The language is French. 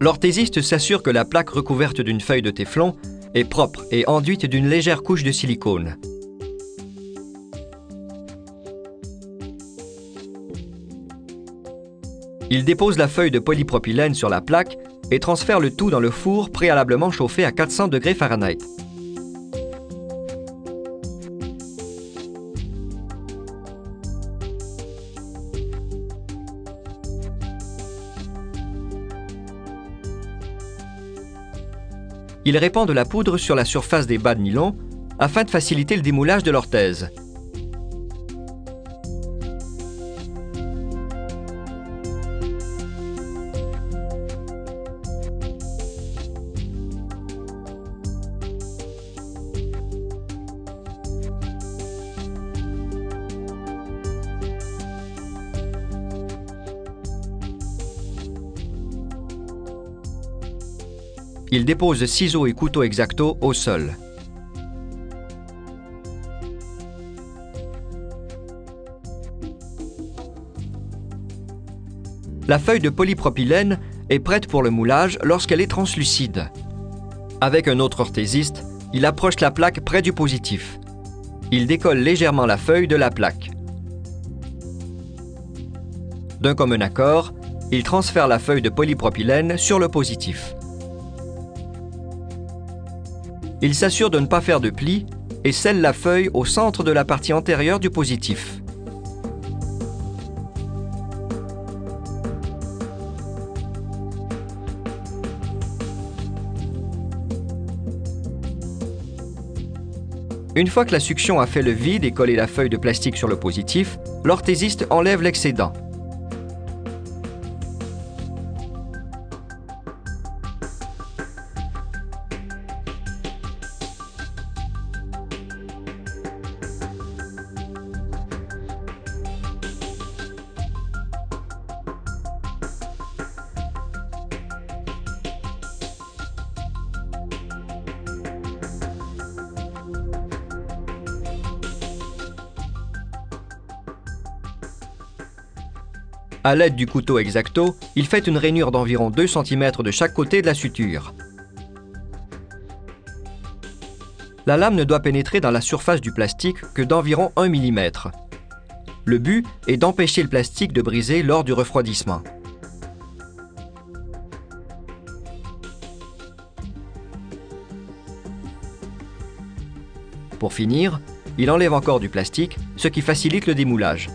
l'orthésiste s'assure que la plaque recouverte d'une feuille de téflon est propre et enduite d'une légère couche de silicone. Il dépose la feuille de polypropylène sur la plaque et transfère le tout dans le four préalablement chauffé à 400 degrés Fahrenheit. Il répand de la poudre sur la surface des bas de nylon afin de faciliter le démoulage de l'orthèse. Il dépose ciseaux et couteaux exacto au sol. La feuille de polypropylène est prête pour le moulage lorsqu'elle est translucide. Avec un autre orthésiste, il approche la plaque près du positif. Il décolle légèrement la feuille de la plaque. D'un commun accord, il transfère la feuille de polypropylène sur le positif. Il s'assure de ne pas faire de plis et scelle la feuille au centre de la partie antérieure du positif. Une fois que la succion a fait le vide et collé la feuille de plastique sur le positif, l'orthésiste enlève l'excédent. À l'aide du couteau exacto, il fait une rainure d'environ 2 cm de chaque côté de la suture. La lame ne doit pénétrer dans la surface du plastique que d'environ 1 mm. Le but est d'empêcher le plastique de briser lors du refroidissement. Pour finir, il enlève encore du plastique, ce qui facilite le démoulage.